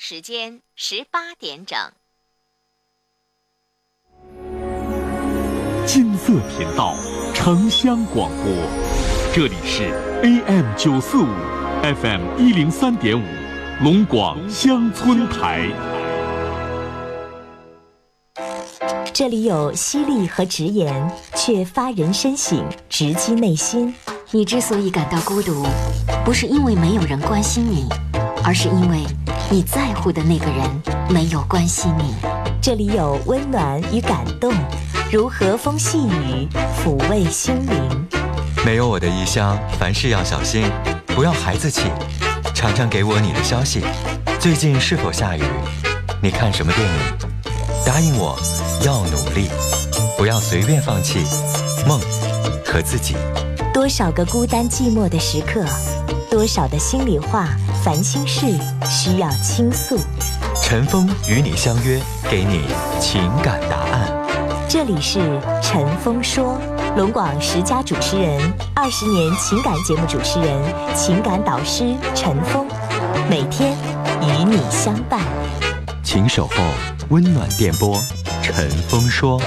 时间十八点整。金色频道，城乡广播，这里是 AM 九四五，FM 一零三点五，龙广乡村台。这里有犀利和直言，却发人深省，直击内心。你之所以感到孤独，不是因为没有人关心你，而是因为你在乎的那个人没有关心你。这里有温暖与感动，如和风细雨，抚慰心灵。没有我的异乡，凡事要小心，不要孩子气。常常给我你的消息，最近是否下雨？你看什么电影？答应我，要努力，不要随便放弃梦和自己。多少个孤单寂寞的时刻，多少的心里话、烦心事需要倾诉。陈峰与你相约，给你情感答案。这里是陈峰说，龙广十佳主持人，二十年情感节目主持人，情感导师陈峰，每天与你相伴。请守候温暖电波，陈峰说。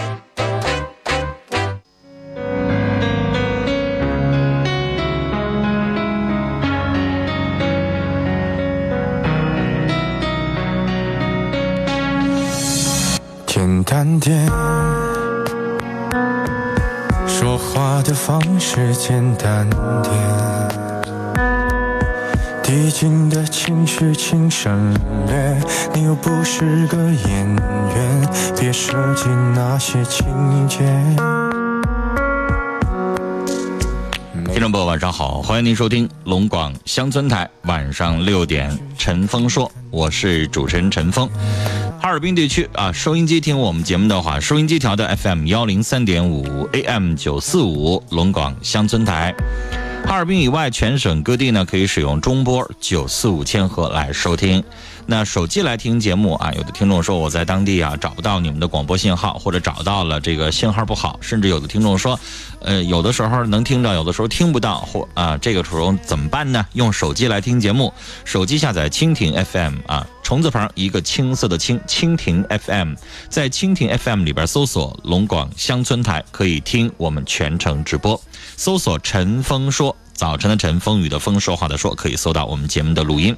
方式简单点，递进的情绪请省略。你又不是个演员，别设计那些情节。听众朋友，晚上好，欢迎您收听龙广乡村台晚上六点陈峰说，我是主持人陈峰。哈尔滨地区啊，收音机听我们节目的话，收音机调到 FM 幺零三点五，AM 九四五，龙广乡村台。哈尔滨以外，全省各地呢可以使用中波九四五千赫来收听。那手机来听节目啊，有的听众说我在当地啊找不到你们的广播信号，或者找到了这个信号不好，甚至有的听众说，呃，有的时候能听着，有的时候听不到，或啊这个时候怎么办呢？用手机来听节目，手机下载蜻蜓 FM 啊，虫字旁一个青色的青，蜻蜓 FM，在蜻蜓 FM 里边搜索龙广乡村台，可以听我们全程直播，搜索陈峰说。早晨的晨，风雨的风，说话的说，可以搜到我们节目的录音。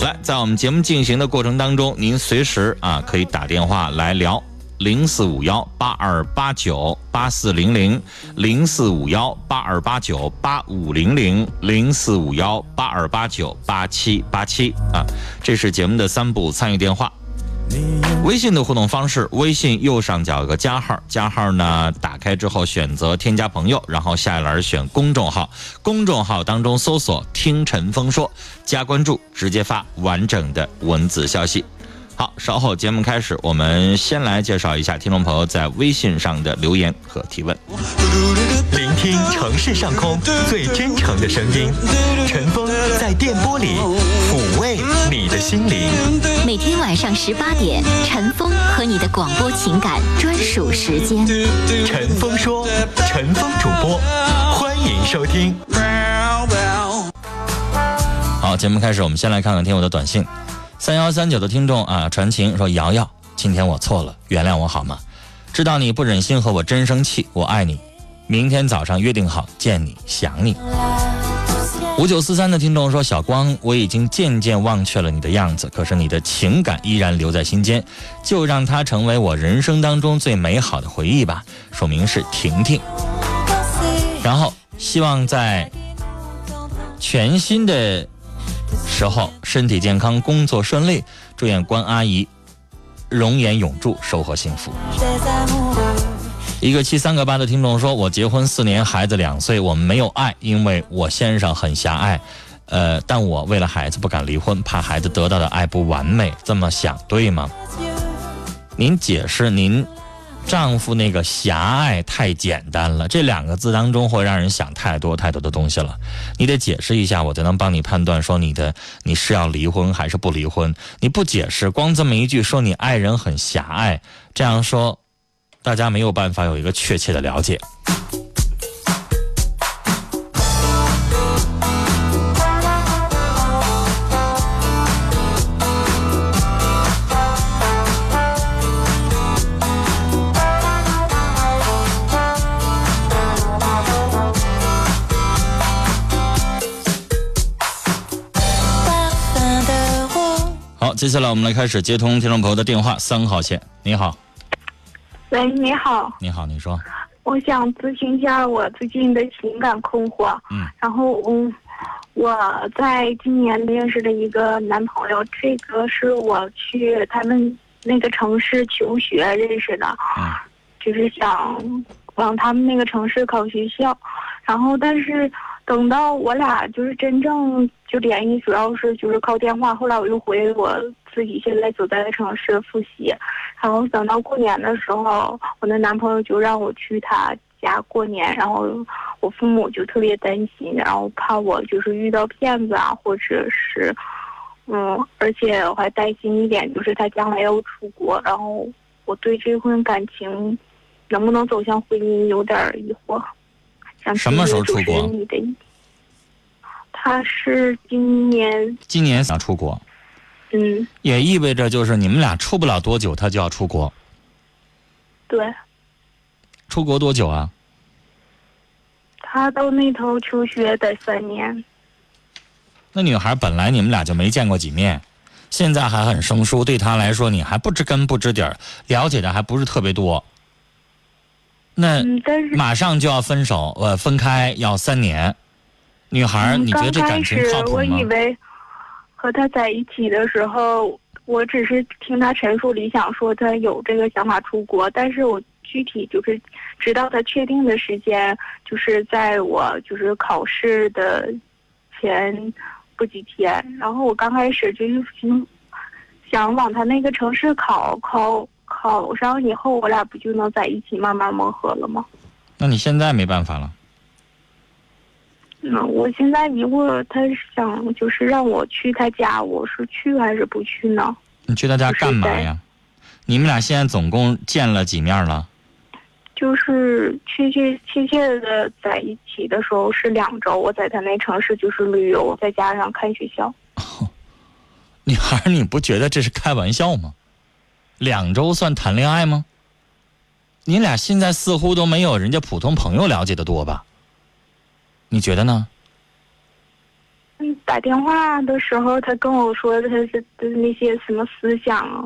来，在我们节目进行的过程当中，您随时啊可以打电话来聊零四五幺八二八九八四零零零四五幺八二八九八五零零零四五幺八二八九八七八七啊，这是节目的三部参与电话。微信的互动方式，微信右上角有个加号，加号呢打开之后选择添加朋友，然后下一栏选公众号，公众号当中搜索“听陈峰说”，加关注，直接发完整的文字消息。好，稍后节目开始，我们先来介绍一下听众朋友在微信上的留言和提问。聆听城市上空最真诚的声音，陈峰在电波里抚慰你的心灵。每天晚上十八点，陈峰和你的广播情感专属时间。陈峰说，陈峰主播，欢迎收听。好，节目开始，我们先来看看听友的短信。三幺三九的听众啊，传情说：“瑶瑶，今天我错了，原谅我好吗？知道你不忍心和我真生气，我爱你。明天早上约定好见你，想你。”五九四三的听众说：“小光，我已经渐渐忘却了你的样子，可是你的情感依然留在心间，就让它成为我人生当中最美好的回忆吧。”署名是婷婷。然后希望在全新的。时候身体健康，工作顺利，祝愿关阿姨容颜永驻，收获幸福。一个七三个八的听众说：“我结婚四年，孩子两岁，我们没有爱，因为我先生很狭隘，呃，但我为了孩子不敢离婚，怕孩子得到的爱不完美，这么想对吗？”您解释您。丈夫那个狭隘太简单了，这两个字当中会让人想太多太多的东西了。你得解释一下，我才能帮你判断说你的你是要离婚还是不离婚。你不解释，光这么一句说你爱人很狭隘，这样说，大家没有办法有一个确切的了解。接下来我们来开始接通听众朋友的电话，三号线，你好，喂，你好，你好，你说，我想咨询一下我最近的情感困惑。嗯，然后嗯，我在今年认识的一个男朋友，这个是我去他们那个城市求学认识的，嗯。就是想往他们那个城市考学校，然后但是等到我俩就是真正就联系，主要是就是靠电话。后来我又回我自己现在所在的城市复习，然后等到过年的时候，我的男朋友就让我去他家过年，然后我父母就特别担心，然后怕我就是遇到骗子啊，或者是，嗯，而且我还担心一点就是他将来要出国，然后我对这份感情能不能走向婚姻有点疑惑。想什么时候出国？他是今年，今年想出国，嗯，也意味着就是你们俩处不了多久，他就要出国，对。出国多久啊？他到那头求学得三年，那女孩本来你们俩就没见过几面，现在还很生疏，对她来说你还不知根不知底儿，了解的还不是特别多。那马上就要分手，呃，分开要三年。女孩，嗯你觉得这感情始靠谱吗我以？为和他在一起的时候，我只是听他陈述理想，说他有这个想法出国，但是我具体就是直到他确定的时间，就是在我就是考试的前不几天。然后我刚开始就是想想往他那个城市考，考考上以后，我俩不就能在一起慢慢磨合了吗？那你现在没办法了。那，我现在疑惑，他想就是让我去他家，我是去还是不去呢？你去他家干嘛呀？你们俩现在总共见了几面了？就是确切确切的在一起的时候是两周，我在他那城市就是旅游，再加上看学校。女孩儿，你不觉得这是开玩笑吗？两周算谈恋爱吗？你俩现在似乎都没有人家普通朋友了解的多吧？你觉得呢？嗯，打电话的时候，他跟我说他是的那些什么思想啊，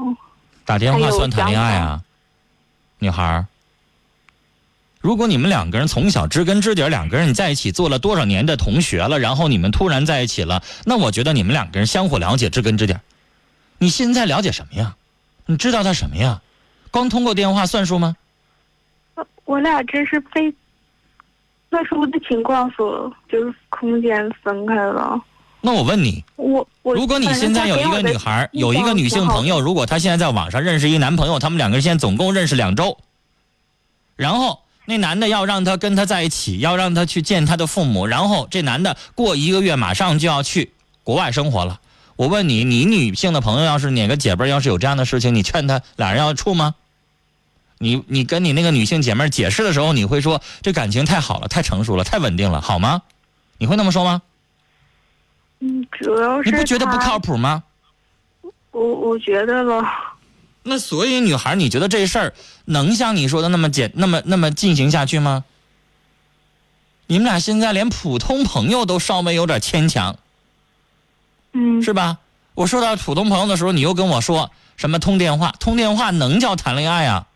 打电话算谈恋爱啊，女孩儿。如果你们两个人从小知根知底，两个人在一起做了多少年的同学了，然后你们突然在一起了，那我觉得你们两个人相互了解，知根知底。你现在了解什么呀？你知道他什么呀？光通过电话算数吗？呃我俩这是被特殊的情况所就是空间分开了。那我问你，我我如果你现在有一个女孩，有一个女性朋友，如果她现在在网上认识一男朋友，他们两个人现在总共认识两周，然后那男的要让她跟他在一起，要让她去见他的父母，然后这男的过一个月马上就要去国外生活了。我问你，你女性的朋友要是哪个姐妹儿要是有这样的事情，你劝她俩人要处吗？你你跟你那个女性姐妹儿解释的时候，你会说这感情太好了，太成熟了，太稳定了，好吗？你会那么说吗？嗯，主要是你不觉得不靠谱吗？我我觉得吧，那所以女孩，你觉得这事儿能像你说的那么简那么那么进行下去吗？你们俩现在连普通朋友都稍微有点牵强，嗯，是吧？我说到普通朋友的时候，你又跟我说什么通电话？通电话能叫谈恋爱啊？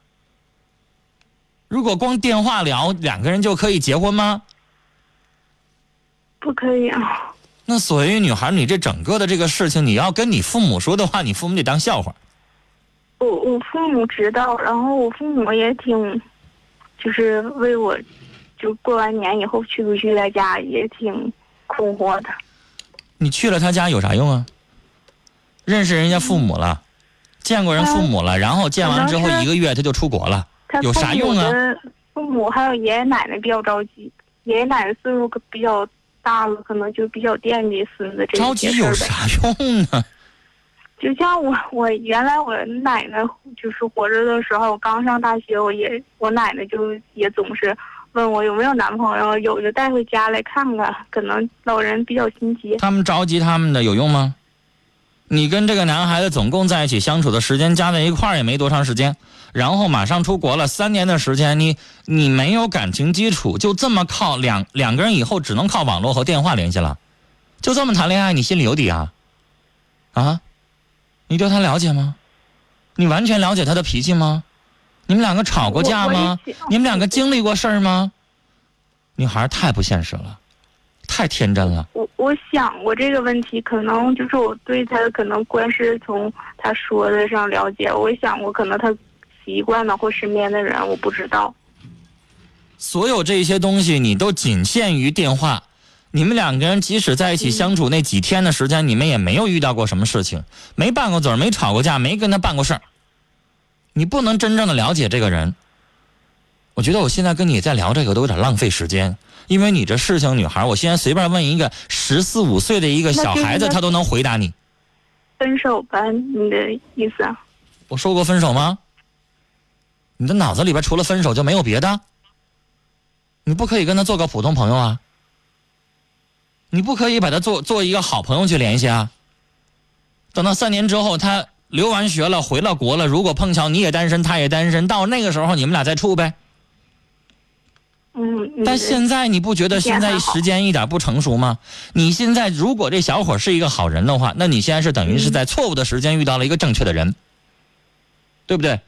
如果光电话聊，两个人就可以结婚吗？不可以啊。那所以女孩，你这整个的这个事情，你要跟你父母说的话，你父母得当笑话。我我父母知道，然后我父母也挺，就是为我，就过完年以后去不去在家也挺困惑的。你去了他家有啥用啊？认识人家父母了，见过人父母了，然后见完之后一个月他就出国了，有啥用啊？父母还有爷爷奶奶比较着急，爷爷奶奶岁数可比较大了，可能就比较惦记孙子这着。急有啥用啊？就像我，我原来我奶奶就是活着的时候，我刚上大学，我也我奶奶就也总是问我有没有男朋友，有就带回家来看看。可能老人比较心急。他们着急他们的有用吗？你跟这个男孩子总共在一起相处的时间加在一块儿也没多长时间，然后马上出国了，三年的时间，你你没有感情基础，就这么靠两两个人以后只能靠网络和电话联系了，就这么谈恋爱，你心里有底啊？啊？你对他了解吗？你完全了解他的脾气吗？你们两个吵过架吗？你们两个经历过事儿吗？女孩太不现实了，太天真了。我我想过这个问题，可能就是我对他可能观是从他说的上了解。我想过，可能他习惯了或身边的人，我不知道。所有这些东西，你都仅限于电话。你们两个人即使在一起相处那几天的时间，你们也没有遇到过什么事情，没拌过嘴，没吵过架，没跟他办过事儿。你不能真正的了解这个人。我觉得我现在跟你在聊这个都有点浪费时间，因为你这事情，女孩，我现在随便问一个十四五岁的一个小孩子，他都能回答你。分手吧，你的意思啊？我说过分手吗？你的脑子里边除了分手就没有别的？你不可以跟他做个普通朋友啊？你不可以把他做做一个好朋友去联系啊？等到三年之后他。留完学了，回了国了。如果碰巧你也单身，他也单身，到那个时候你们俩再处呗。嗯。但现在你不觉得现在时间一点不成熟吗？你现在如果这小伙是一个好人的话，那你现在是等于是在错误的时间遇到了一个正确的人，对不对？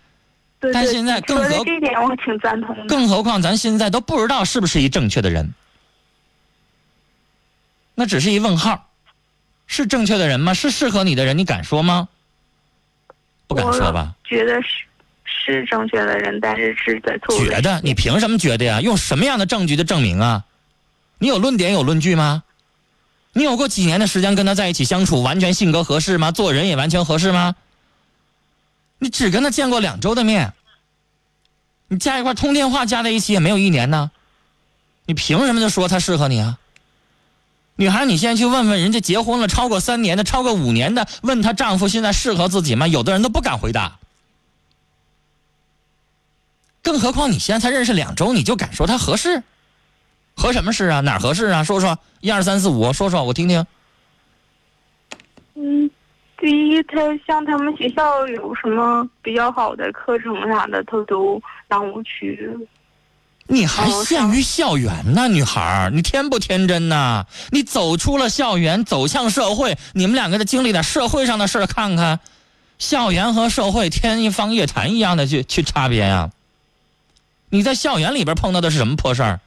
对。但现在更何这点我挺赞同的。更何况咱现在都不知道是不是一正确的人，那只是一问号，是正确的人吗？是适合你的人？你敢说吗？不敢说吧？觉得是是正确的人，但是是在错误。觉得？你凭什么觉得呀？用什么样的证据的证明啊？你有论点有论据吗？你有过几年的时间跟他在一起相处，完全性格合适吗？做人也完全合适吗？你只跟他见过两周的面，你加一块通电话加在一起也没有一年呢，你凭什么就说他适合你啊？女孩，你现在去问问人家结婚了超过三年的、超过五年的，问她丈夫现在适合自己吗？有的人都不敢回答。更何况你现在才认识两周，你就敢说他合适？合什么适啊？哪合适啊？说说一二三四五，说说我听听。嗯，第一，他像他们学校有什么比较好的课程啥的，他都让我去。你还限于校园呢，女孩你天不天真呐？你走出了校园，走向社会，你们两个的经历点社会上的事看看，校园和社会天一方夜谭一样的去去差别呀。你在校园里边碰到的是什么破事儿？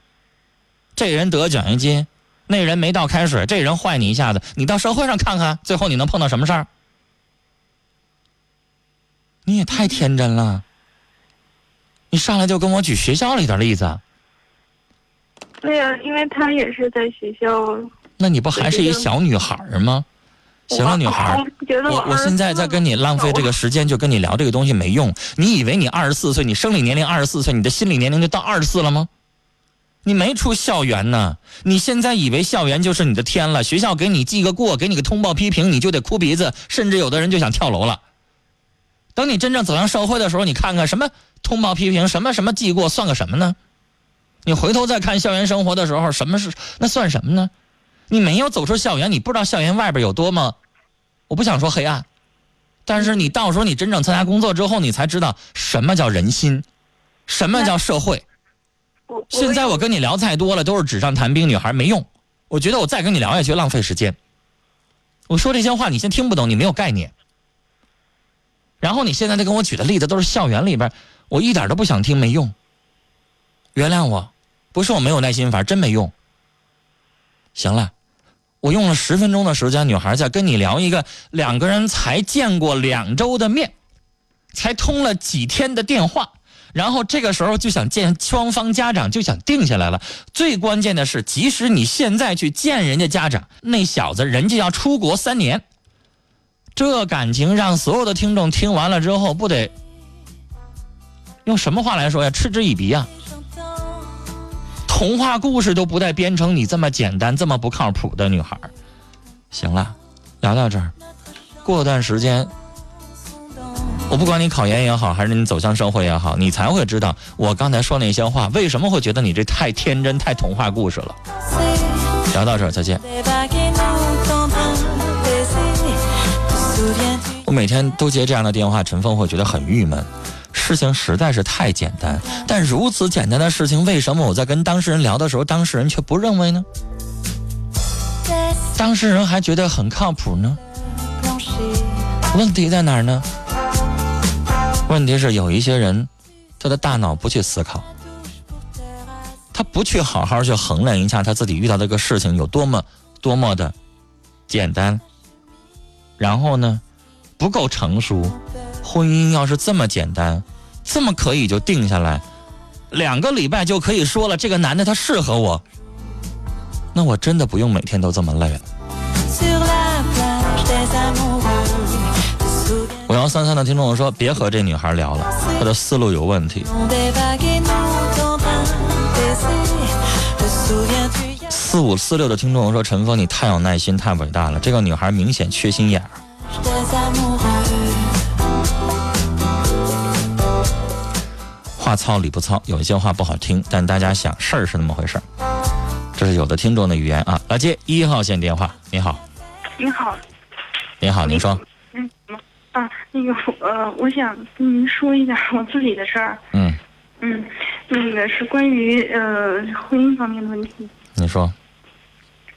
这人得奖学金，那人没倒开水，这人坏你一下子，你到社会上看看，最后你能碰到什么事儿？你也太天真了。你上来就跟我举学校里的例子？对呀，因为他也是在学校。那你不还是一小女孩吗？行了，女孩，我我现在在跟你浪费这个时间，就跟你聊这个东西没用。你以为你二十四岁，你生理年龄二十四岁，你的心理年龄就到二十四了吗？你没出校园呢，你现在以为校园就是你的天了？学校给你记个过，给你个通报批评，你就得哭鼻子，甚至有的人就想跳楼了。等你真正走向社会的时候，你看看什么通报批评，什么什么记过，算个什么呢？你回头再看校园生活的时候，什么是那算什么呢？你没有走出校园，你不知道校园外边有多么，我不想说黑暗，但是你到时候你真正参加工作之后，你才知道什么叫人心，什么叫社会。现在我跟你聊太多了，都是纸上谈兵，女孩没用。我觉得我再跟你聊下去浪费时间。我说这些话你先听不懂，你没有概念。然后你现在在跟我举的例子都是校园里边，我一点都不想听，没用。原谅我，不是我没有耐心，反正真没用。行了，我用了十分钟的时间，女孩在跟你聊一个两个人才见过两周的面，才通了几天的电话，然后这个时候就想见双方家长，就想定下来了。最关键的是，即使你现在去见人家家长，那小子人家要出国三年。这感情让所有的听众听完了之后，不得用什么话来说呀？嗤之以鼻啊！童话故事都不带编成你这么简单、这么不靠谱的女孩。行了，聊到这儿，过段时间，我不管你考研也好，还是你走向社会也好，你才会知道我刚才说那些话为什么会觉得你这太天真、太童话故事了。聊到这儿，再见。我每天都接这样的电话，陈峰会觉得很郁闷。事情实在是太简单，但如此简单的事情，为什么我在跟当事人聊的时候，当事人却不认为呢？当事人还觉得很靠谱呢？问题在哪儿呢？问题是有一些人，他的大脑不去思考，他不去好好去衡量一下他自己遇到这个事情有多么多么的简单，然后呢，不够成熟。婚姻要是这么简单，这么可以就定下来，两个礼拜就可以说了，这个男的他适合我，那我真的不用每天都这么累了。五幺三三的听众说：“别和这女孩聊了，她的思路有问题。”四五四六的听众说：“陈峰，你太有耐心，太伟大了。这个女孩明显缺心眼儿。”话糙理不糙，有一些话不好听，但大家想事儿是那么回事儿。这是有的听众的语言啊。来接一号线电话，你好，你好，你好，您说，嗯啊，那个呃，我想跟您说一下 我自己的事儿。嗯，嗯，那个是关于呃婚姻方面的问题。你说，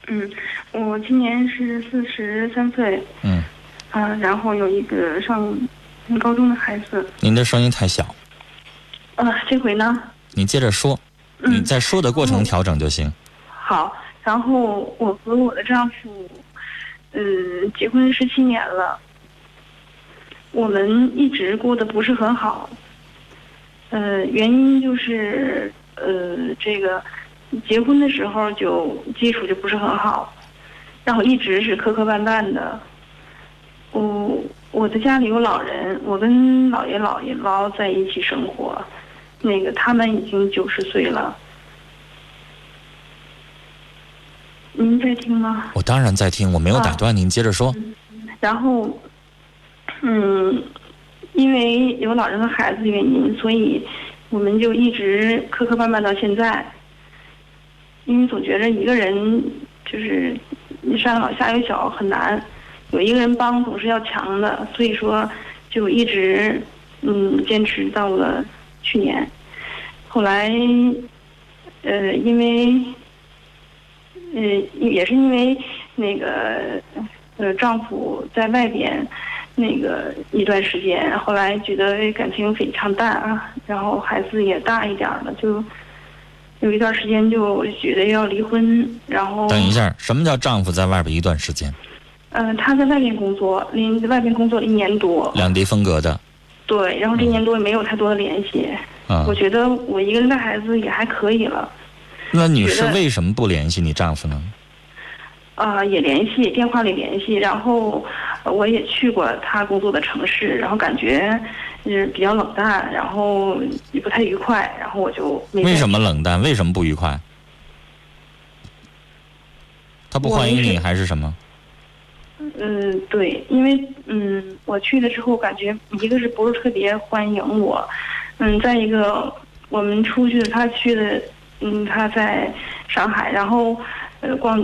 嗯，我今年是四十三岁，嗯，啊，然后有一个上高中的孩子。您的声音太小，呃，这回呢？你接着说，嗯你在说的过程调整就行。好，然后我和我的丈夫，嗯，结婚十七年了，我们一直过得不是很好。呃，原因就是呃，这个结婚的时候就基础就不是很好，然后一直是磕磕绊绊的。我我的家里有老人，我跟姥爷姥爷姥在一起生活，那个他们已经九十岁了。您在听吗？我当然在听，我没有打断您，接着说。然后，嗯，因为有老人和孩子的原因，所以我们就一直磕磕绊绊到现在。因为总觉着一个人就是你上有老下有小很难，有一个人帮总是要强的，所以说就一直嗯坚持到了去年。后来，呃，因为呃也是因为那个呃丈夫在外边那个一段时间，后来觉得感情非常淡啊，然后孩子也大一点儿了，就有一段时间就觉得要离婚，然后等一下，什么叫丈夫在外边一段时间？嗯、他在外边工作，临外边工作了一年多，两地分隔的。对，然后这一年多也没有太多的联系。啊我，觉得我一个人带孩子也还可以了，那女士为什么不联系你丈夫呢？啊、也联系，电话里联系，然后呃我也去过他工作的城市，然后感觉就是比较冷淡，然后也不太愉快，然后我就没为什么？冷淡？为什么不愉快？他不欢迎你还是什么？嗯，对，因为嗯，我去了之后，感觉一个是不是特别欢迎我，嗯，再一个我们出去，他去的，嗯，他在上海，然后呃逛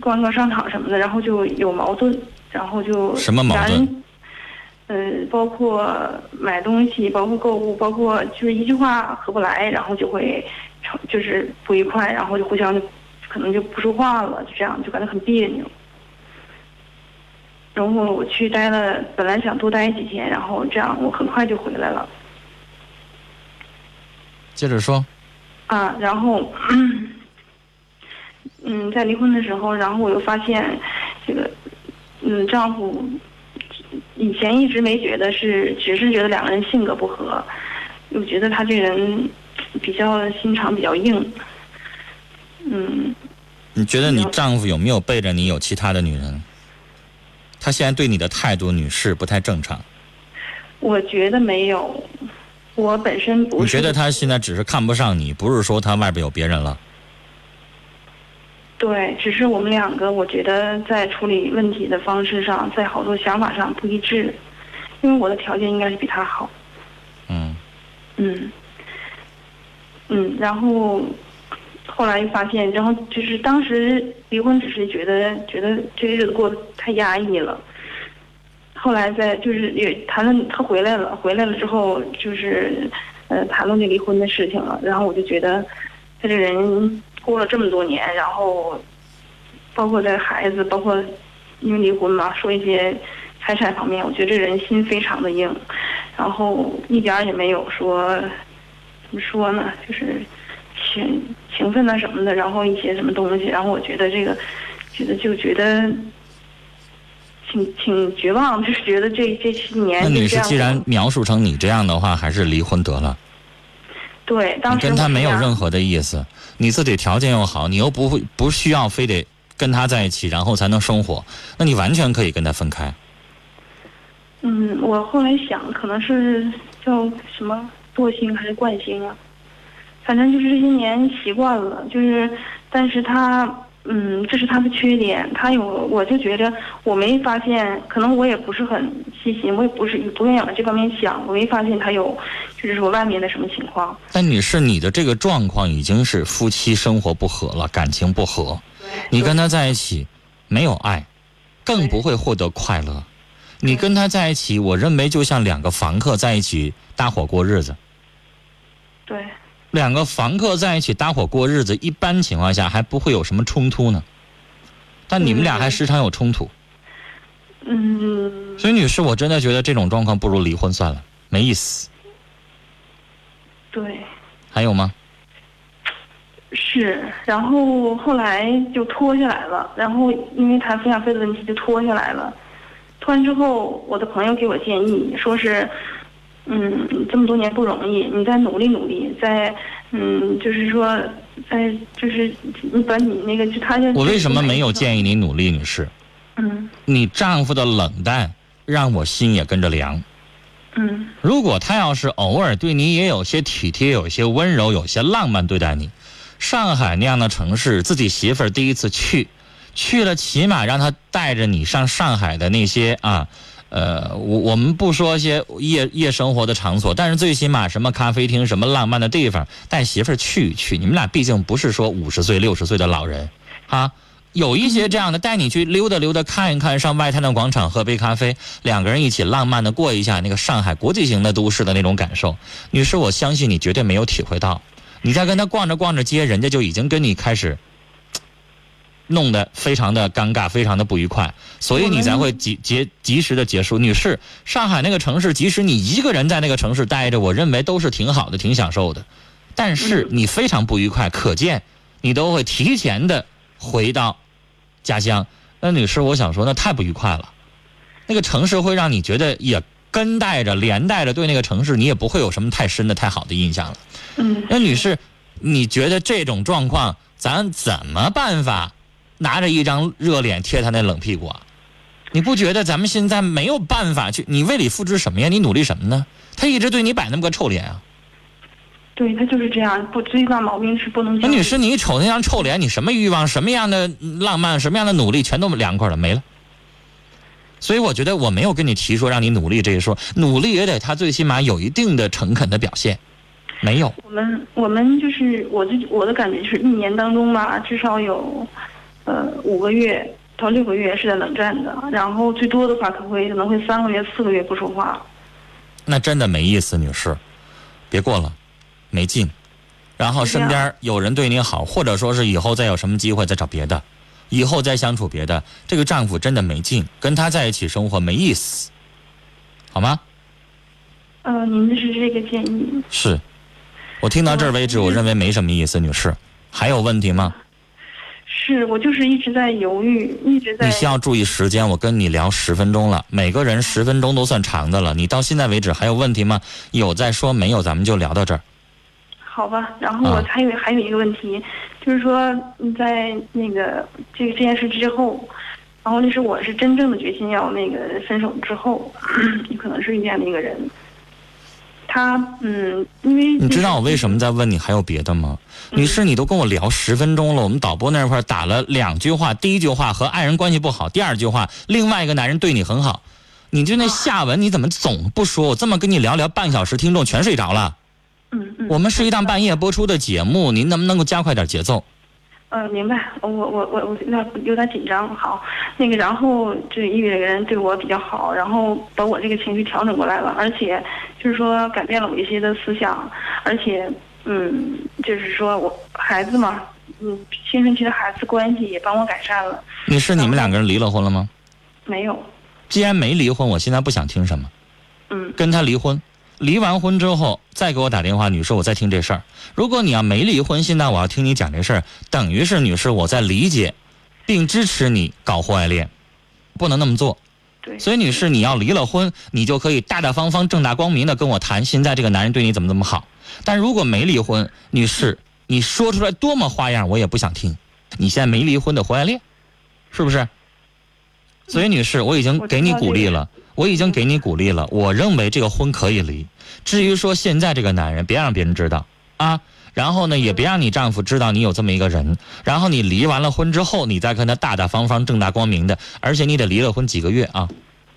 逛逛商场什么的，然后就有矛盾，然后就什么矛盾咱？呃，包括买东西，包括购物，包括就是一句话合不来，然后就会成，就是不愉快，然后就互相就可能就不说话了，就这样就感觉很别扭。然后我去待了，本来想多待几天，然后这样我很快就回来了接着说。啊。然后，嗯，在离婚的时候，然后我又发现，这个，嗯，丈夫以前一直没觉得是，只是觉得两个人性格不合，又觉得他这人比较心肠比较硬，嗯，你觉得你丈夫有没有背着你有其他的女人？他现在对你的态度，女士不太正常。我觉得没有，我本身不是。你觉得他现在只是看不上你，不是说他外边有别人了？对，只是我们两个，我觉得在处理问题的方式上，在好多想法上不一致，因为我的条件应该是比他好，嗯，嗯，嗯，然后后来又发现，然后就是当时离婚只是觉得觉得这日子过得太压抑了，后来在就是也谈论他回来了，回来了之后就是呃谈论这离婚的事情了，然后我就觉得他这人过了这么多年，然后包括在孩子，包括因为离婚嘛，说一些财产方面，我觉得这人心非常的硬，然后一点也没有说怎么说呢，就是情分呐什么的，然后一些什么东西，然后我觉得这个觉得就觉得挺挺绝望，就是觉得这这七年那女士就这样既然描述成你这样的话，还是离婚得了。对，当你跟他没有任何的意思，你自己条件又好，你又不会不需要非得跟他在一起，然后才能生活，那你完全可以跟他分开。嗯，我后来想，可能是叫什么惰性还是惯性啊？反正就是这些年习惯了，就是，但是他，嗯，这是他的缺点，他有，我就觉着我没发现，可能我也不是很细心，我也不是不愿意往这方面想，我没发现他有，就是说外面的什么情况。但你是，你的这个状况已经是夫妻生活不和了，感情不和，你跟他在一起没有爱，更不会获得快乐。你跟他在一起，我认为就像两个房客在一起搭伙过日子。对，两个房客在一起搭伙过日子，一般情况下还不会有什么冲突呢。但你们俩还时常有冲突，嗯，所以女士，我真的觉得这种状况不如离婚算了，没意思。对。还有吗？是，然后后来就拖下来了，然后因为谈抚养费的问题就拖下来了。拖完之后，我的朋友给我建议，说是，嗯，这么多年不容易，你再努力努力，再，嗯，就是说，再就是你把你那个就他就我为什么没有建议你努力，女士？嗯你丈夫的冷淡让我心也跟着凉。嗯如果他要是偶尔对你也有些体贴、有些温柔、有些浪漫对待你，上海那样的城市，自己媳妇儿第一次去，去了起码让他带着你上上海的那些啊，呃，我我们不说些夜夜生活的场所，但是最起码什么咖啡厅、什么浪漫的地方，带媳妇儿去一去。你们俩毕竟不是说五十岁、六十岁的老人，啊。有一些这样的，带你去溜达溜达，看一看，上外滩的广场喝杯咖啡，两个人一起浪漫的过一下那个上海国际型的都市的那种感受。女士，我相信你绝对没有体会到。你在跟他逛着逛着街，人家就已经跟你开始弄得非常的尴尬，非常的不愉快，所以你才会及及及时的结束。女士，上海那个城市，即使你一个人在那个城市待着，我认为都是挺好的，挺享受的。但是你非常不愉快，可见你都会提前的回到家乡。那女士，我想说，那太不愉快了。那个城市会让你觉得也跟带着、连带着对那个城市，你也不会有什么太深的、太好的印象了。嗯那女士，你觉得这种状况，咱怎么办法拿着一张热脸贴他那冷屁股啊？你不觉得咱们现在没有办法去？你为你付出什么呀？你努力什么呢？他一直对你摆那么个臭脸啊！对他就是这样，不最大毛病是不能女士，你一瞅那张臭脸，你什么欲望、什么样的浪漫、什么样的努力，全都凉快了，没了。所以我觉得我没有跟你提说让你努力这一说，努力也得他最起码有一定的诚恳的表现，没有。我们我们就是我的我的感觉是一年当中吧，至少有，呃五个月到六个月是在冷战的，然后最多的话可会可能会三个月四个月不说话。那真的没意思，女士，别过了，没劲。然后身边有人对你好，或者说是以后再有什么机会再找别的，以后再相处别的，这个丈夫真的没劲，跟他在一起生活没意思，好吗？呃，您的是这个建议。是，我听到这儿为止，我认为没什么意思，女士，还有问题吗？是我就是一直在犹豫，一直在你。需要注意时间，我跟你聊十分钟了，每个人十分钟都算长的了。你到现在为止还有问题吗？有再说，没有咱们就聊到这儿。好吧，然后我啊还有、还有一个问题，就是说你在那个这个这件事之后，然后那是我是真正的决心要那个分手之后，你 可能是遇见了一个人，他嗯，因为你知道我为什么在问你还有别的吗？女士，你都跟我聊十分钟了，我们导播那块打了两句话，第一句话和爱人关系不好，第二句话另外一个男人对你很好，你就那下文你怎么总不说？我这么跟你聊聊半小时，听众全睡着了。嗯嗯，我们是一档半夜播出的节目，您能不能够加快点节奏？呃，明白，我我我我有点有点紧张。好，那个，然后这一个人对我比较好，然后把我这个情绪调整过来了，而且就是说改变了我一些的思想，而且嗯，就是说我孩子嘛，嗯，青春期的孩子关系也帮我改善了。你是，你们两个人离了婚了吗？没有，既然没离婚，我现在不想听什么。嗯跟他离婚，离完婚之后再给我打电话，女士，我在听这事儿。如果你要没离婚，现在我要听你讲这事儿，等于是女士我在理解，并支持你搞婚外恋，不能那么做。对，所以女士，你要离了婚，你就可以大大方方、正大光明的跟我谈，现在这个男人对你怎么怎么好。但如果没离婚，女士，你说出来多么花样，我也不想听。你现在没离婚的婚外恋，是不是？所以女士，我已经给你鼓励了，我已经给你鼓励了。我认为这个婚可以离。至于说现在这个男人，别让别人知道啊。然后呢，也别让你丈夫知道你有这么一个人。然后你离完了婚之后，你再跟他大大方方、正大光明的，而且你得离了婚几个月啊。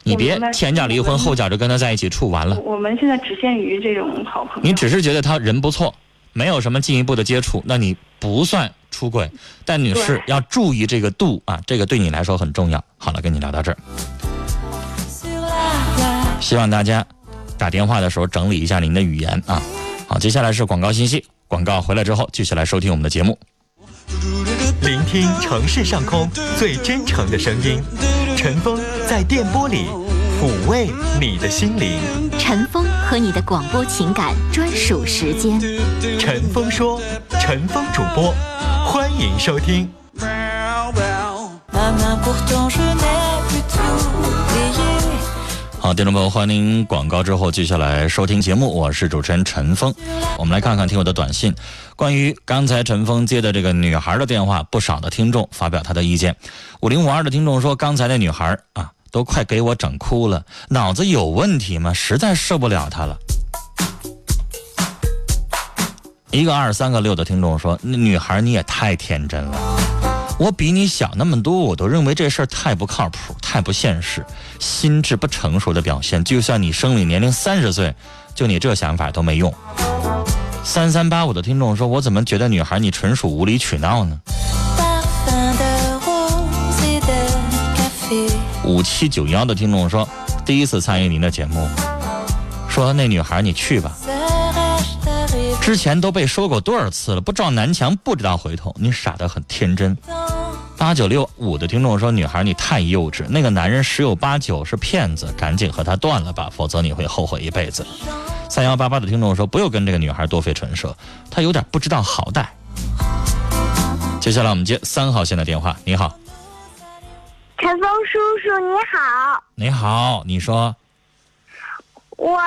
你别前脚离婚，后脚就跟他在一起处完了。我们现在只限于这种好朋友。你只是觉得他人不错，没有什么进一步的接触，那你不算出轨。但女士要注意这个度啊，这个对你来说很重要。好了，跟你聊到这儿，希望大家打电话的时候整理一下您的语言啊。好，接下来是广告信息，广告回来之后继续来收听我们的节目。聆听城市上空最真诚的声音，陈峰在电波里抚慰你的心灵。陈峰和你的广播情感专属时间。陈峰说，陈峰主播，欢迎收听。好，听众朋友，欢迎您广告之后接下来收听节目，我是主持人陈峰。我们来看看听友的短信，关于刚才陈峰接的这个女孩的电话，不少的听众发表他的意见。五零五二的听众说，刚才那女孩啊，都快给我整哭了，脑子有问题吗？实在受不了她了。一个二三个六的听众说，那女孩你也太天真了。我比你小那么多，我都认为这事儿太不靠谱，太不现实，心智不成熟的表现。就算你生理年龄三十岁，就你这想法都没用。三三八五的听众说：“我怎么觉得女孩你纯属无理取闹呢五七九幺的听众说：“第一次参与您的节目，说那女孩你去吧，之前都被说过多少次了，不撞南墙不知道回头，你傻得很天真。”八九六五的听众说：“女孩，你太幼稚，那个男人十有八九是骗子，赶紧和他断了吧，否则你会后悔一辈子。”三幺八八的听众说：“不用跟这个女孩多费唇舌，她有点不知道好歹。”接下来我们接三号线的电话。你好，陈峰叔叔你好，你好，你说我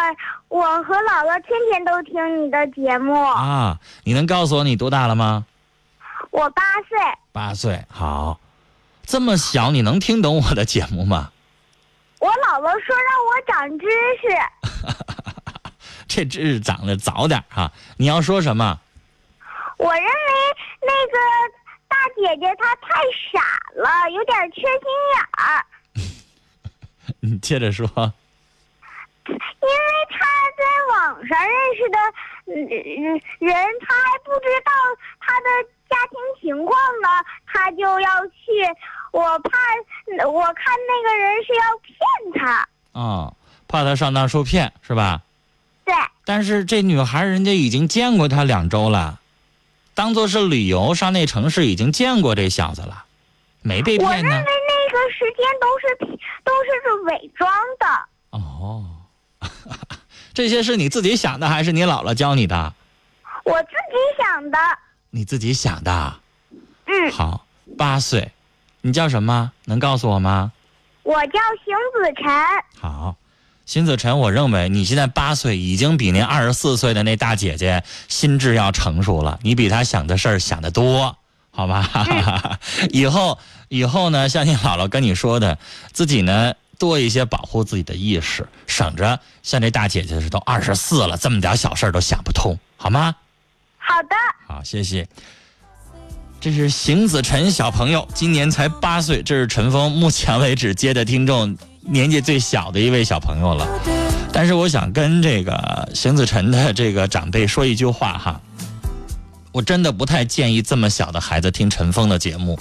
我和姥姥天天都听你的节目，啊？你能告诉我你多大了吗？我八岁，八岁。好，这么小你能听懂我的节目吗？我姥姥说让我长知识，这知识长得早点哈、你要说什么？我认为那个大姐姐她太傻了，有点缺心眼儿，你接着说。因为他在网上认识的嗯嗯人，他还不知道他的家庭情况呢，他就要去，我怕我看那个人是要骗他，啊、怕他上当受骗是吧？对。但是这女孩人家已经见过他两周了，当做是旅游上那城市已经见过这小子了，没被骗呢我认为。那个时间都是骗都是伪装的。哦，这些是你自己想的还是你姥姥教你的？我自己想的，你自己想的。嗯，好，八岁，你叫什么？能告诉我吗？我叫邢子晨，好，邢子晨，我认为你现在八岁，已经比那二十四岁的那大姐姐心智要成熟了。你比她想的事儿想得多，好吧？以后以后呢，像你姥姥跟你说的，自己呢多一些保护自己的意识，省着像这大姐姐是都二十四了，这么点小事儿都想不通，好吗？好的，好，谢谢。这是邢子晨小朋友，今年才八岁，这是陈峰目前为止接的听众年纪最小的一位小朋友了。但是我想跟这个邢子晨的这个长辈说一句话哈，我真的不太建议这么小的孩子听陈峰的节目，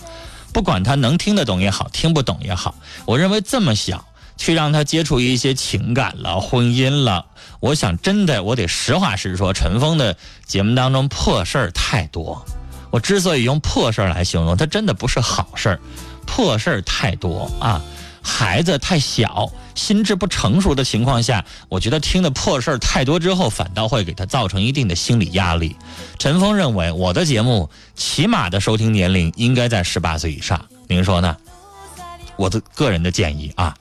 不管他能听得懂也好，听不懂也好，我认为这么小去让他接触一些情感了、婚姻了，我想真的我得实话实说，陈峰的节目当中破事儿太多。我之所以用破事儿来形容，它真的不是好事儿，破事儿太多啊。孩子太小，心智不成熟的情况下，我觉得听的破事儿太多之后，反倒会给他造成一定的心理压力。陈峰认为，我的节目起码的收听年龄应该在十八岁以上，您说呢？我的个人的建议啊。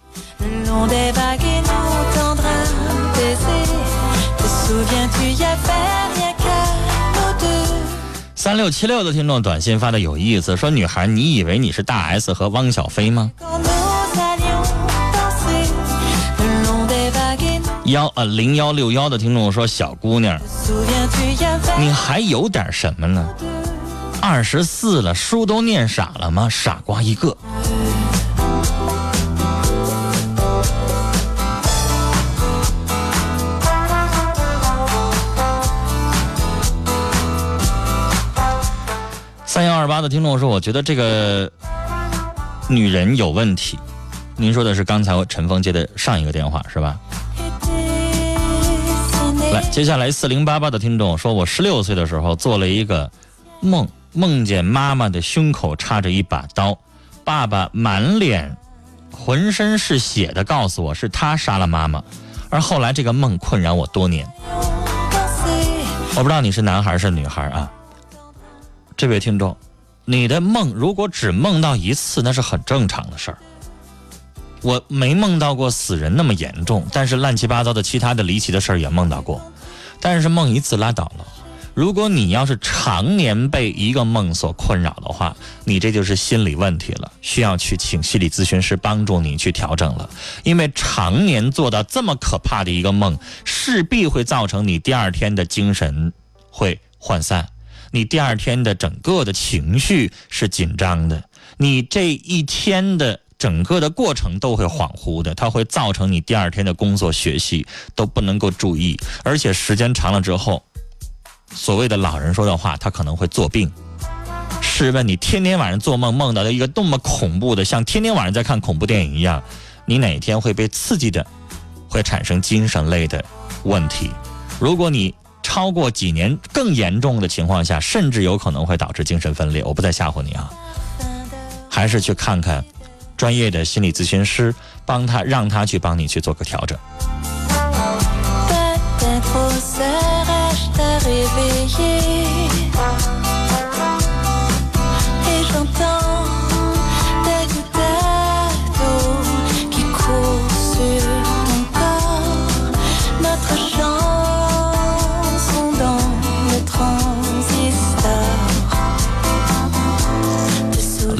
三六七六的听众短信发的有意思，说女孩，你以为你是大 S 和汪小菲吗？幺呃零幺六幺的听众说，小姑娘，你还有点什么呢？二十四了，书都念傻了吗？傻瓜一个。三幺二八的听众说，我觉得这个女人有问题。您说的是刚才我陈峰接的上一个电话是吧？接下来四零八八的听众说，我十六岁的时候做了一个梦，梦见妈妈的胸口插着一把刀，爸爸满脸浑身是血的告诉我是他杀了妈妈，而后来这个梦困扰我多年。我不知道你是男孩是女孩啊？这位听众，你的梦如果只梦到一次，那是很正常的事儿。我没梦到过死人那么严重，但是乱七八糟的其他的离奇的事儿也梦到过，但是梦一次拉倒了。如果你要是常年被一个梦所困扰的话，你这就是心理问题了，需要去请心理咨询师帮助你去调整了。因为常年做到这么可怕的一个梦，势必会造成你第二天的精神会涣散，你第二天的整个的情绪是紧张的，你这一天的整个的过程都会恍惚的，它会造成你第二天的工作学习都不能够注意，而且时间长了之后，所谓的老人说的话，他可能会作病。试问你天天晚上做梦梦到的一个多么恐怖的，像天天晚上在看恐怖电影一样，你哪天会被刺激的，会产生精神类的问题？如果你超过几年更严重的情况下，甚至有可能会导致精神分裂。我不再吓唬你啊，还是去看看专业的心理咨询师，帮他让他去帮你去做个调整。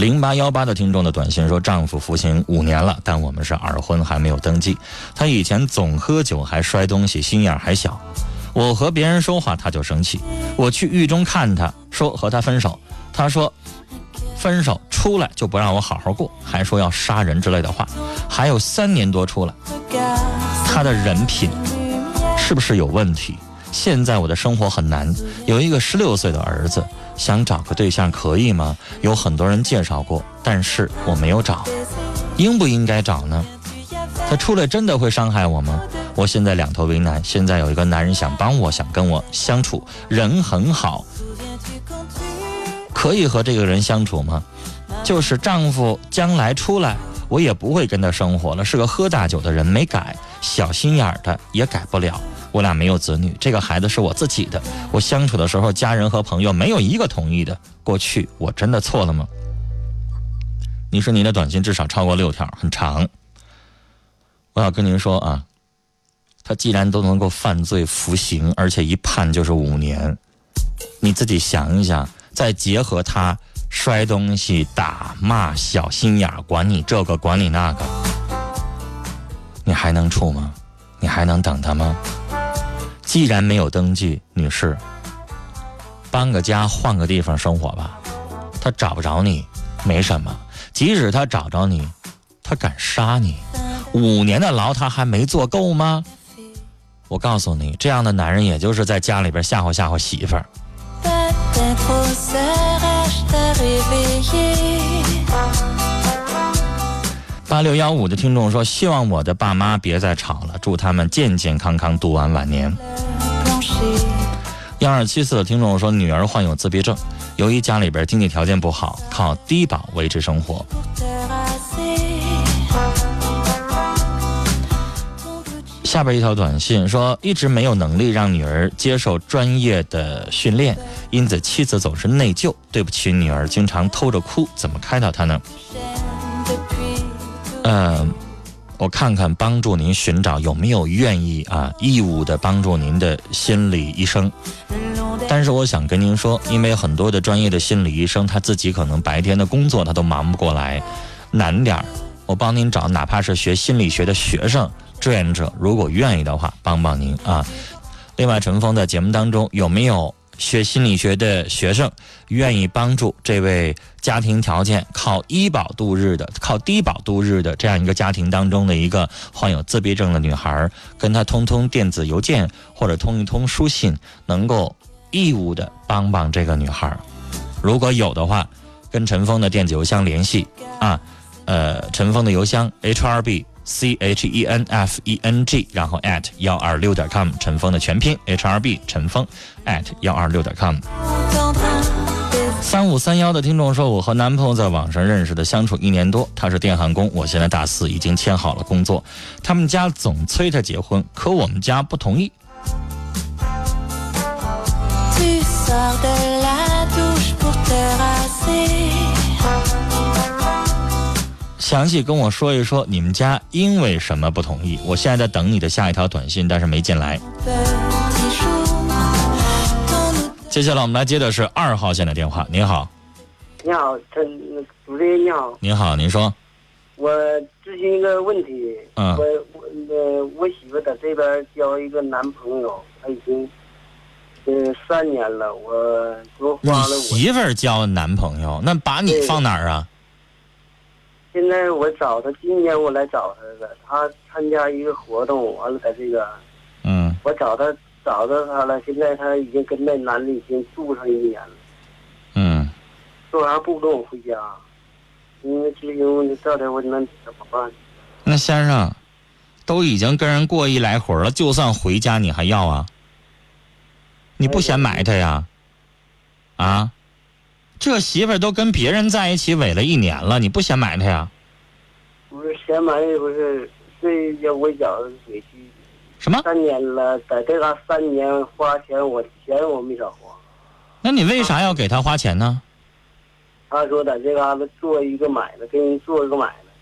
零八幺八的听众的短信说，丈夫服刑五年了，但我们是二婚还没有登记。他以前总喝酒，还摔东西，心眼还小。我和别人说话他就生气，我去狱中看他，说和他分手，他说分手出来就不让我好好过，还说要杀人之类的话。还有三年多出来，他的人品是不是有问题？现在我的生活很难，有一个十六岁的儿子，想找个对象可以吗？有很多人介绍过，但是我没有找，应不应该找呢？他出来真的会伤害我吗？我现在两头为难。现在有一个男人想帮我，想跟我相处，人很好，可以和这个人相处吗？就是丈夫将来出来，我也不会跟他生活了。是个喝大酒的人，没改，小心眼儿的也改不了。我俩没有子女，这个孩子是我自己的。我相处的时候，家人和朋友没有一个同意的。过去我真的错了吗？你说您的短信至少超过六条，很长。我要跟您说啊，他既然都能够犯罪服刑，而且一判就是五年，你自己想一想，再结合他摔东西、打骂、小心眼，管你这个管你那个，你还能处吗？你还能等他吗？既然没有登记，女士，搬个家，换个地方生活吧。他找不着你，没什么；即使他找着你，他敢杀你，五年的牢他还没坐够吗？我告诉你，这样的男人也就是在家里边吓唬吓唬媳妇儿八六幺五的听众说，希望我的爸妈别再吵了，祝他们健健康康度完晚年。幺二七四的听众说女儿患有自闭症由于家里边经济条件不好靠低保维持生活。下边一条短信说一直没有能力让女儿接受专业的训练因此妻子总是内疚对不起女儿经常偷着哭怎么开导她呢？嗯我看看帮助您寻找有没有愿意啊义务的帮助您的心理医生。但是我想跟您说，因为很多的专业的心理医生他自己可能白天的工作他都忙不过来，难点儿。我帮您找，哪怕是学心理学的学生志愿者，如果愿意的话，帮帮您啊。另外，陈峰在节目当中有没有学心理学的学生愿意帮助这位家庭条件靠医保度日的、靠低保度日的这样一个家庭当中的一个患有自闭症的女孩，跟她通通电子邮件或者通一通书信，能够义务的帮帮这个女孩？如果有的话，跟陈峰的电子邮箱联系啊。呃，陈峰的邮箱 h r b c h e n f e n g，然后 at 幺二六点 com，陈峰的全拼 h r b 陈峰 at 幺二六点 com。三五三幺的听众说，我和男朋友在网上认识的，相处一年多，他是电焊工，我现在大四，已经签好了工作，他们家总催他结婚，可我们家不同意。详细跟我说一说你们家因为什么不同意？我现在在等你的下一条短信，但是没进来。接下来我们来接的是二号线的电话。您好，你好，陈主任你好，您好，您说，我咨询一个问题。嗯我我呃，我媳妇在这边交一个男朋友，他已经呃三年了，我多你花了我。媳妇儿交男朋友，那把你放哪儿啊？现在我找他，今年我来找他的，他参加一个活动，完了在这个嗯，我找他找到他了，现在他已经跟那男的已经住上一年了，嗯，说啥不跟我回家？因为咨询问题，到底我能怎么办？那先生，都已经跟人过一来回了，就算回家你还要啊？你不嫌埋汰呀？啊？这媳妇儿都跟别人在一起萎了一年了，你不嫌埋汰呀？不是嫌埋汰，不是这要我觉得委屈。什么？三年了，在这嘎三年花钱，我钱我没少花。那你为啥要给他花钱呢？他说在这嘎达做一个买卖，给人做一个买卖。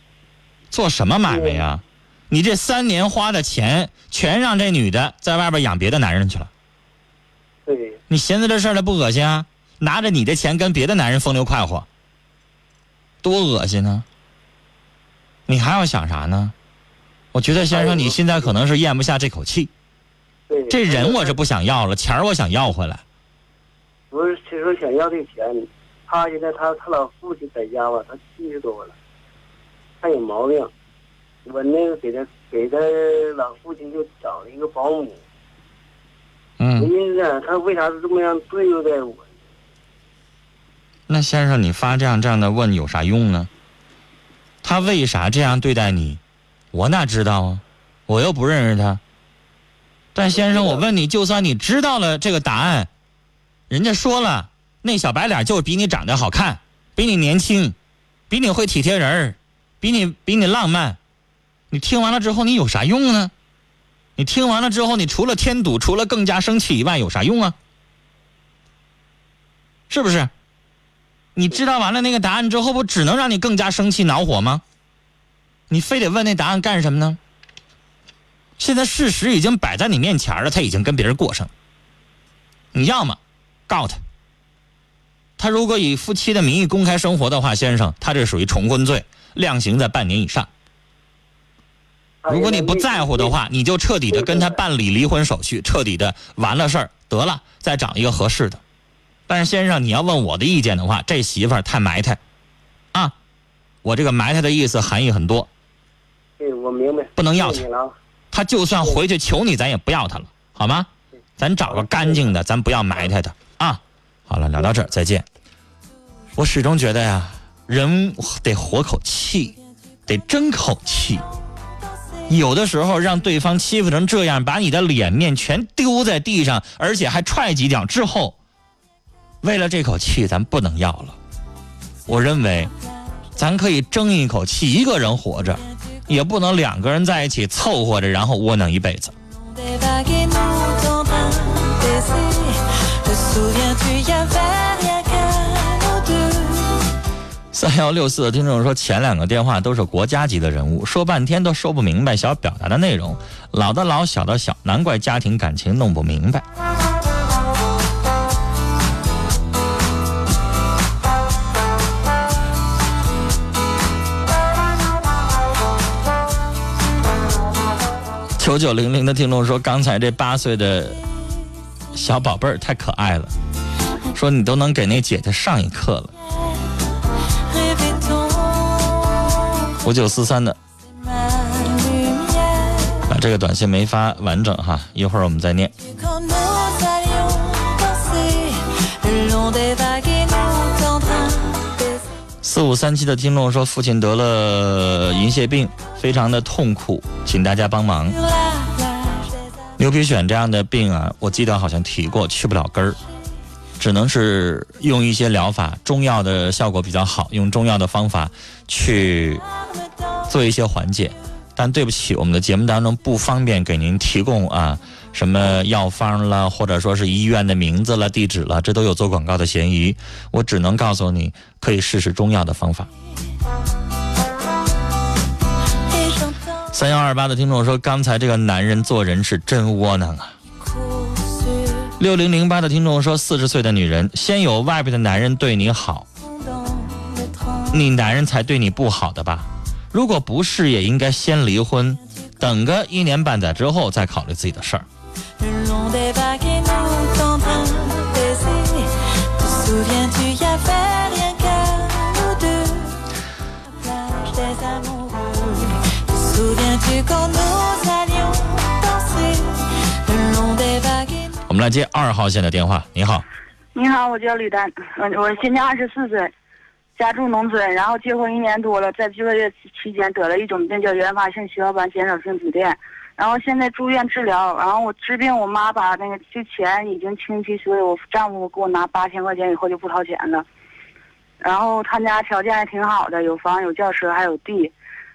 做什么买卖呀？你这三年花的钱，全让这女的在外边养别的男人去了。对，你寻思这事儿了不恶心啊？拿着你的钱跟别的男人风流快活，多恶心呢！你还要想啥呢？我觉得先生，你现在可能是咽不下这口气。对。这人我是不想要了，钱儿我想要回来。不是，其实想要这钱，他现在他他老父亲在家吧，他七十多了，他有毛病。我那个给他给他老父亲就找了一个保姆。嗯，因此他为啥这么样对待我？那先生，你发这样这样的问有啥用呢？他为啥这样对待你？我哪知道啊？我又不认识他。但先生，我问你，就算你知道了这个答案，人家说了，那小白脸就是比你长得好看，比你年轻，比你会体贴人儿，比你比你浪漫。你听完了之后，你有啥用呢？你听完了之后，你除了添堵，除了更加生气以外，有啥用啊？是不是？你知道完了那个答案之后，不只能让你更加生气恼火吗？你非得问那答案干什么呢？现在事实已经摆在你面前了，他已经跟别人过上了。你要么告他，他如果以夫妻的名义公开生活的话，先生，他这属于重婚罪，量刑在半年以上。如果你不在乎的话，你就彻底的跟他办理离婚手续，彻底的完了事儿得了，再找一个合适的。但是先生，你要问我的意见的话，这媳妇儿太埋汰，啊，我这个埋汰的意思含义很多，对，我明白。不能要她谢谢你了啊他就算回去求你，咱也不要他了，好吗？咱找个干净的，咱不要埋汰他啊。好了，聊到这儿，再见。我始终觉得呀，人得活口气，得争口气。有的时候让对方欺负成这样，把你的脸面全丢在地上，而且还踹几脚之后，为了这口气，咱不能要了。我认为，咱可以争一口气，一个人活着，也不能两个人在一起凑合着，然后窝囊一辈子。三 幺六四的听众说，前两个电话都是国家级的人物，说半天都说不明白想表达的内容，老的老，小的小，难怪家庭感情弄不明白。九九零零的听众说，刚才这八岁的小宝贝儿太可爱了，说你都能给那姐姐上一课了。五九四三的啊，这个短信没发完整哈，一会儿我们再念。四五三七的听众说，父亲得了银屑病，非常的痛苦，请大家帮忙。牛皮癣这样的病啊，我记得好像提过，去不了根儿，只能是用一些疗法，中药的效果比较好，用中药的方法去做一些缓解。但对不起，我们的节目当中不方便给您提供啊什么药方了，或者说是医院的名字了、地址了，这都有做广告的嫌疑。我只能告诉你，可以试试中药的方法。三幺二八的听众说，刚才这个男人做人是真窝囊啊。六零零八的听众说，四十岁的女人，先有外边的男人对你好，你男人才对你不好的吧？如果不是，也应该先离婚，等个一年半载之后再考虑自己的事儿。我们来接二号线的电话。你好，你好，我叫吕丹，嗯，我今年二十四岁，家住农村，然后结婚一年多了，在这个月期间得了一种病叫原发性血小板减少性紫癜，然后现在住院治疗，然后我治病，我妈把那个这钱已经清期，所以我丈夫给我拿八千块钱以后就不掏钱了，然后他家条件还挺好的，有房有轿车还有地，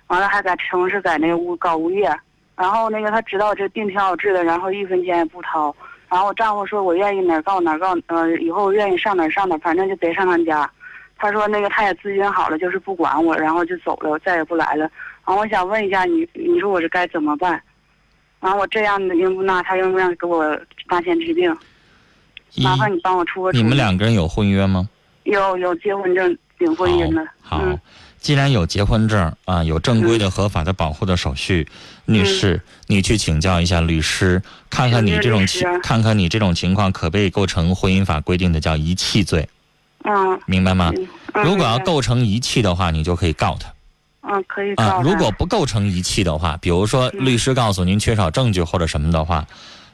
完了还在城市在那个物搞物业，然后那个他知道这病挺好治的，然后一分钱也不掏。然后我丈夫说，我愿意哪儿告哪儿告，呃，以后愿意上哪儿上哪儿，反正就别上他家。他说那个他也咨询好了，就是不管我，然后就走了，再也不来了。然后我想问一下你，你说我这该怎么办？然后我这样的应不那，他应不让给我拿钱治病？麻烦你帮我出个主意。你们两个人有婚约吗？有有结婚证、领婚姻的。好，嗯。既然有结婚证啊，有正规的、合法的保护的手续，女士，你去请教一下律师，看看你这种情看看你这种情况可不可以构成婚姻法规定的叫遗弃罪，嗯明白吗？如果要构成遗弃的话，你就可以告他。嗯，可以告啊。如果不构成遗弃的话，比如说嗯。律师告诉您缺少证据或者什么的话，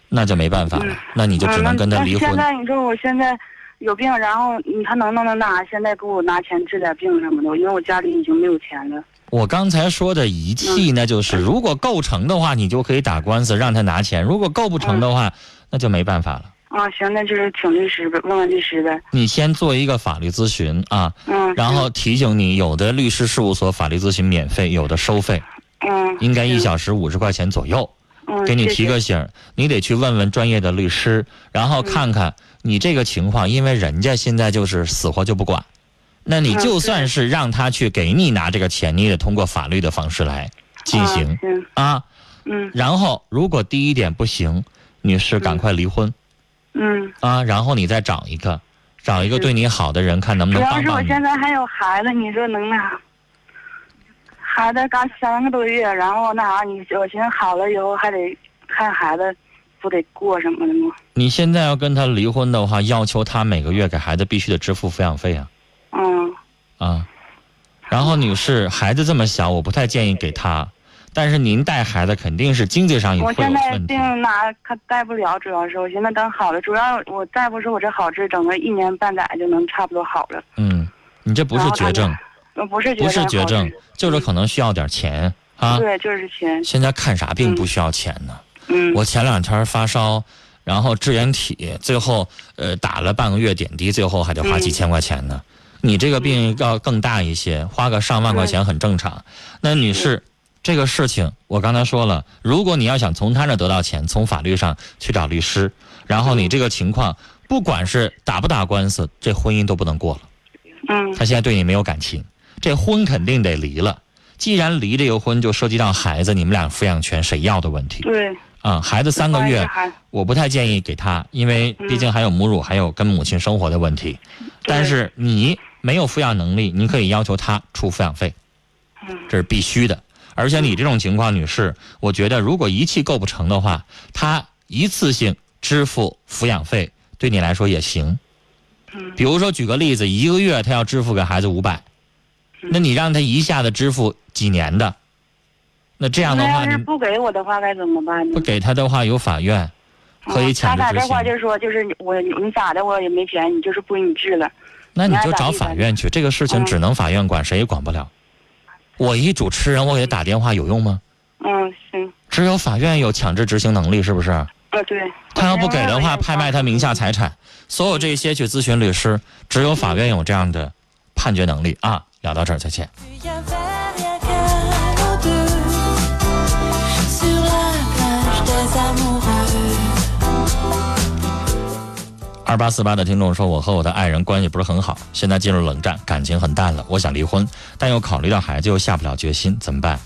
那就没办法了嗯，那你就只能跟他离婚。那那现。在你说我现在有病，然后你他能不能那啥？现在给我拿钱治点病什么的，因为我家里已经没有钱了。我刚才说的遗弃那，就是如果构成的话，你就可以打官司让他拿钱；如果构不成的嗯话，那就没办法了。啊，行，那就是请律师呗，问问律师呗。你先做一个法律咨询啊，嗯，然后提醒你，有的律师事务所法律咨询免费，有的收费，嗯，应该一小时五十块钱左右。嗯，给你提个醒儿，你得去问问专业的律师，然后看看你这个情况，因为人家现在就是死活就不管，那你嗯就算是让他去给你拿这个钱，你也得通过法律的方式来进行啊。嗯然后如果第一点不行，女士赶快离婚嗯。啊，然后你再找一个，找一个对你好的人，看能不主要是我。现在还有孩子，你说能那啥？孩子刚三个多月，然后那啥，你我寻思好了以后还得看孩子，不得过什么的吗？你现在要跟他离婚的话，要求他每个月给孩子必须得支付抚养费啊。嗯啊，然后女士，孩子这么小，我不太建议给他。但是您带孩子肯定是经济上也会有我现在问题病。拿他带不了，主要是我现在等好了，主要我再不说我这好治，整个一年半载就能差不多好了。嗯，你这不是绝症，呃，不是不是绝症，就是可能需要点钱啊。对，就是钱。现在看啥病不需要钱呢？嗯，我前两天发烧，然后支原体，最后呃打了半个月点滴，最后还得花几千块钱呢。你这个病要更大一些，花个上万块钱很正常。那女士，这个事情我刚才说了，如果你要想从他那得到钱，从法律上去找律师，然后你这个情况，不管是打不打官司，这婚姻都不能过了。嗯他现在对你没有感情，这婚肯定得离了。既然离这个婚，就涉及到孩子，你们俩抚养权谁要的问题。对，啊、孩子三个月，我不太建议给他，因为毕竟还有母乳，还有跟母亲生活的问题。但是你没有抚养能力，你可以要求他出抚养费，这是必须的。而且你这种情况，女士，我觉得如果一气构不成的话，他一次性支付抚养费对你来说也行。比如说举个例子，一个月他要支付给孩子五百，那你让他一下子支付几年的，那这样的话，你那要是不给我的话该怎么办呢不？给他的话，有法院可以强制执他打电话行。就说，就是我你咋的，我也没钱，你就是不给你治了。那你就找法院去，这个事情只能法院管，谁也管不了。我一主持人，我给他打电话有用吗？嗯，行，只有法院有强制执行能力，是不是？呃，对。他要不给的话，拍卖他名下财产，所有这些去咨询律师，只有法院有这样的判决能力啊。聊到这儿，再见。二八四八的听众说，我和我的爱人关系不是很好，现在进入冷战，感情很淡了。我想离婚，但又考虑到孩子，又下不了决心，怎么办？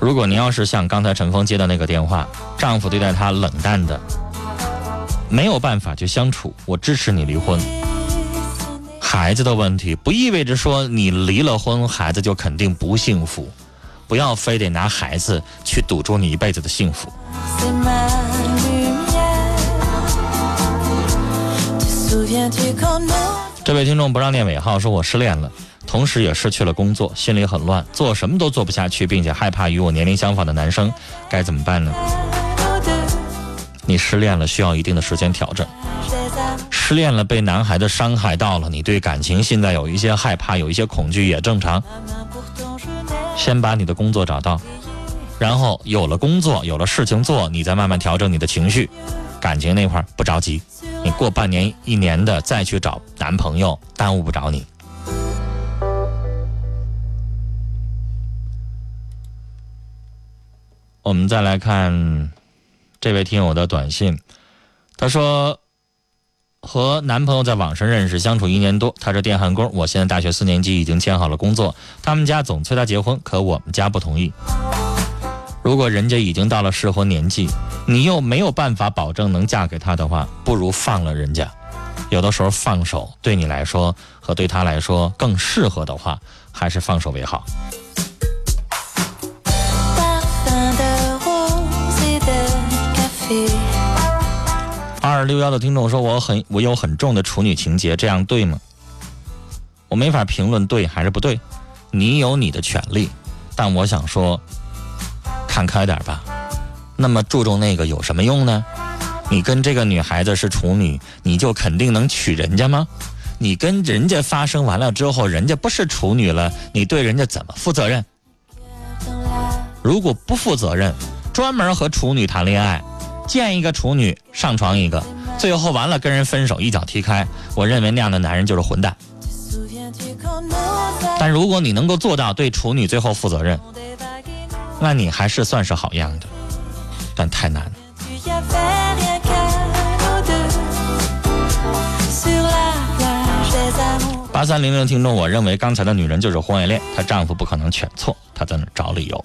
如果您要是像刚才陈峰接的那个电话，丈夫对待她冷淡的，没有办法去相处，我支持你离婚。孩子的问题不意味着说你离了婚，孩子就肯定不幸福，不要非得拿孩子去赌注你一辈子的幸福。这位听众不让念尾号，说我失恋了，同时也失去了工作，心里很乱，做什么都做不下去，并且害怕与我年龄相仿的男生，该怎么办呢？你失恋了，需要一定的时间调整。失恋了，被男孩子伤害到了，你对感情现在有一些害怕，有一些恐惧，也正常。先把你的工作找到，然后有了工作，有了事情做，你再慢慢调整你的情绪。感情那块不着急，你过半年、一年的再去找男朋友，耽误不着你。我们再来看这位听友的短信，他说和男朋友在网上认识，相处一年多，他是电焊工，我现在大学四年级，已经签好了工作，他们家总催他结婚，可我们家不同意。如果人家已经到了适婚年纪，你又没有办法保证能嫁给他的话，不如放了人家。有的时候放手对你来说和对他来说更适合的话，还是放手为好。二六幺的听众说：“我很我有很重的处女情节，这样对吗？”我没法评论对还是不对，你有你的权利，但我想说，看开点吧。那么注重那个有什么用呢？你跟这个女孩子是处女，你就肯定能娶人家吗？你跟人家发生完了之后，人家不是处女了，你对人家怎么负责任？如果不负责任，专门和处女谈恋爱，见一个处女上床一个，最后完了跟人分手，一脚踢开，我认为那样的男人就是混蛋。但如果你能够做到对处女最后负责任，那你还是算是好样的，但太难了。八三零零听众，我认为刚才的女人就是婚外恋，她丈夫不可能选错，她在那儿找理由。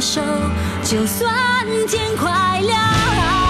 手，就算天快亮。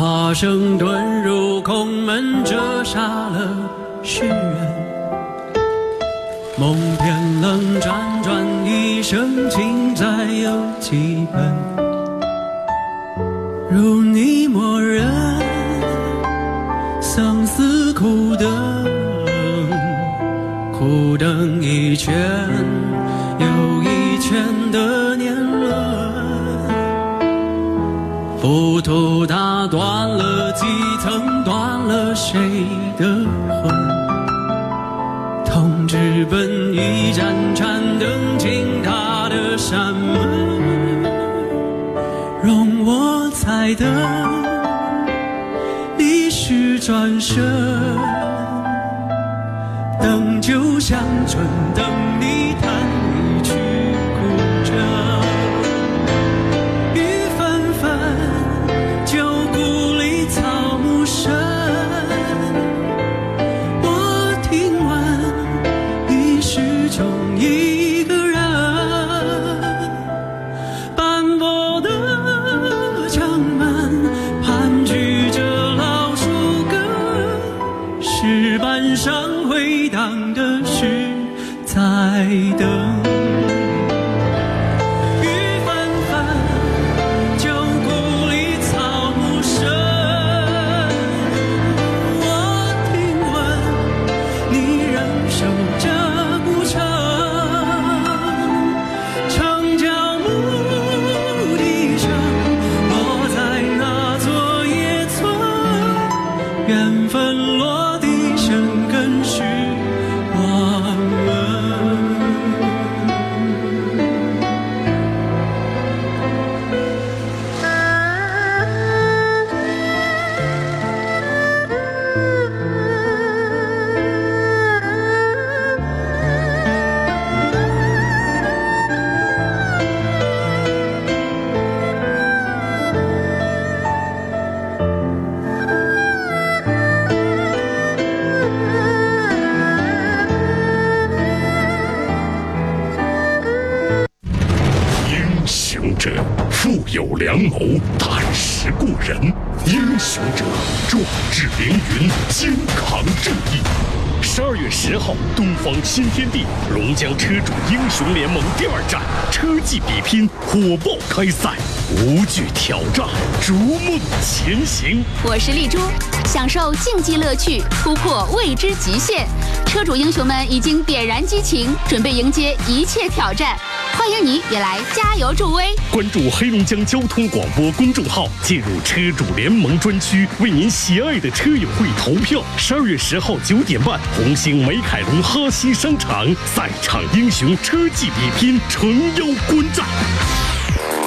化声遁入空门，折煞了世人。梦偏冷，辗转一生，情债有几本？如你。本一盏盏灯进他的山门，容我再等，你须转身，等就像春的。新天地龙江车主英雄联盟第二站车技比拼火爆开赛，无惧挑战，逐梦前行。我是丽珠，享受竞技乐趣，突破未知极限。车主英雄们已经点燃激情，准备迎接一切挑战。欢迎你也来加油助威！关注黑龙江交通广播公众号，进入车主联盟专区，为您喜爱的车友会投票。十二月十号九点半，红星美凯龙哈西商场赛场英雄车技比拼诚邀观战。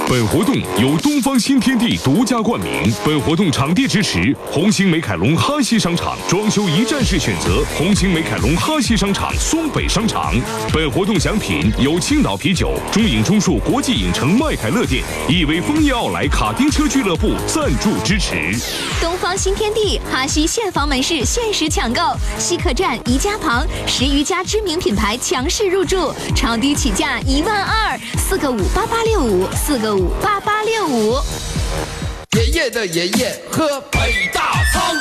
本活动由东方新天地独家冠名，本活动场地支持红星美凯龙哈西商场，装修一站式选择红星美凯龙哈西商场松北商场。本活动奖品由青岛啤酒、中影中数国际影城麦凯乐店、亿威枫叶奥莱卡丁车俱乐部赞助支持。东方新天地哈西现房门市限时抢购，西客站、宜家旁十余家知名品牌强势入驻，超低起价一万二，四个五八八六五，四个五。八八六五。爷爷的爷爷喝北大仓，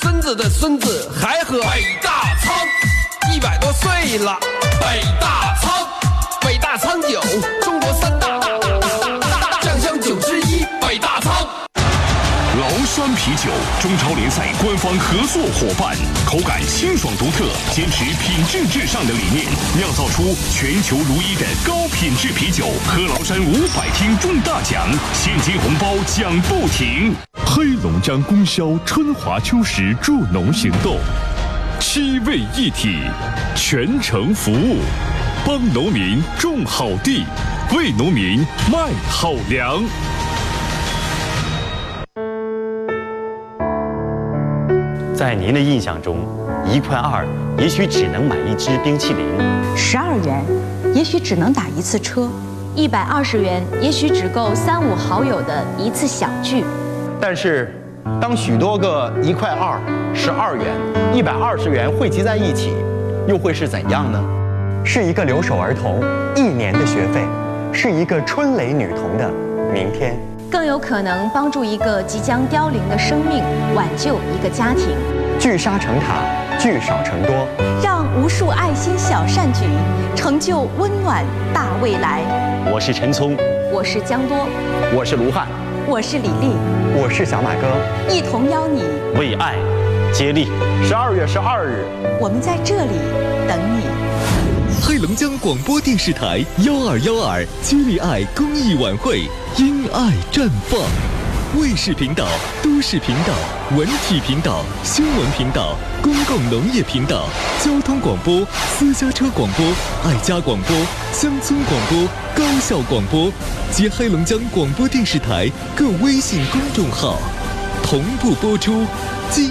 孙子的孙子还喝北大仓，一百多岁了，北大仓，北大仓酒，酒，中超联赛官方合作伙伴，口感清爽独特，坚持品质至上的理念，酿造出全球如一的高品质啤酒。喝崂山五百听中大奖，现金红包奖不停。黑龙江供销春华秋实助农行动，七位一体，全程服务，帮农民种好地，为农民卖好粮。在您的印象中，一块二也许只能买一支冰淇淋，十二元，也许只能打一次车；一百二十元，也许只够三五好友的一次小聚。但是，当许多个一块二、十二元、一百二十元汇集在一起，又会是怎样呢？是一个留守儿童一年的学费，是一个春蕾女童的明天。更有可能帮助一个即将凋零的生命，挽救一个家庭。聚沙成塔，聚少成多，让无数爱心小善举成就温暖大未来。我是陈聪，我是江多，我是卢汉，我是李丽，我是小马哥，一同邀你为爱接力。十二月十二日，我们在这里等你。黑龙江广播电视台幺二幺二接力爱公益晚会，因爱绽放。卫视频道、都市频道、文体频道、新闻频道、公共农业频道、交通广播、私家车广播、爱家广播、乡村广播、高校广播及黑龙江广播电视台各微信公众号同步播出。今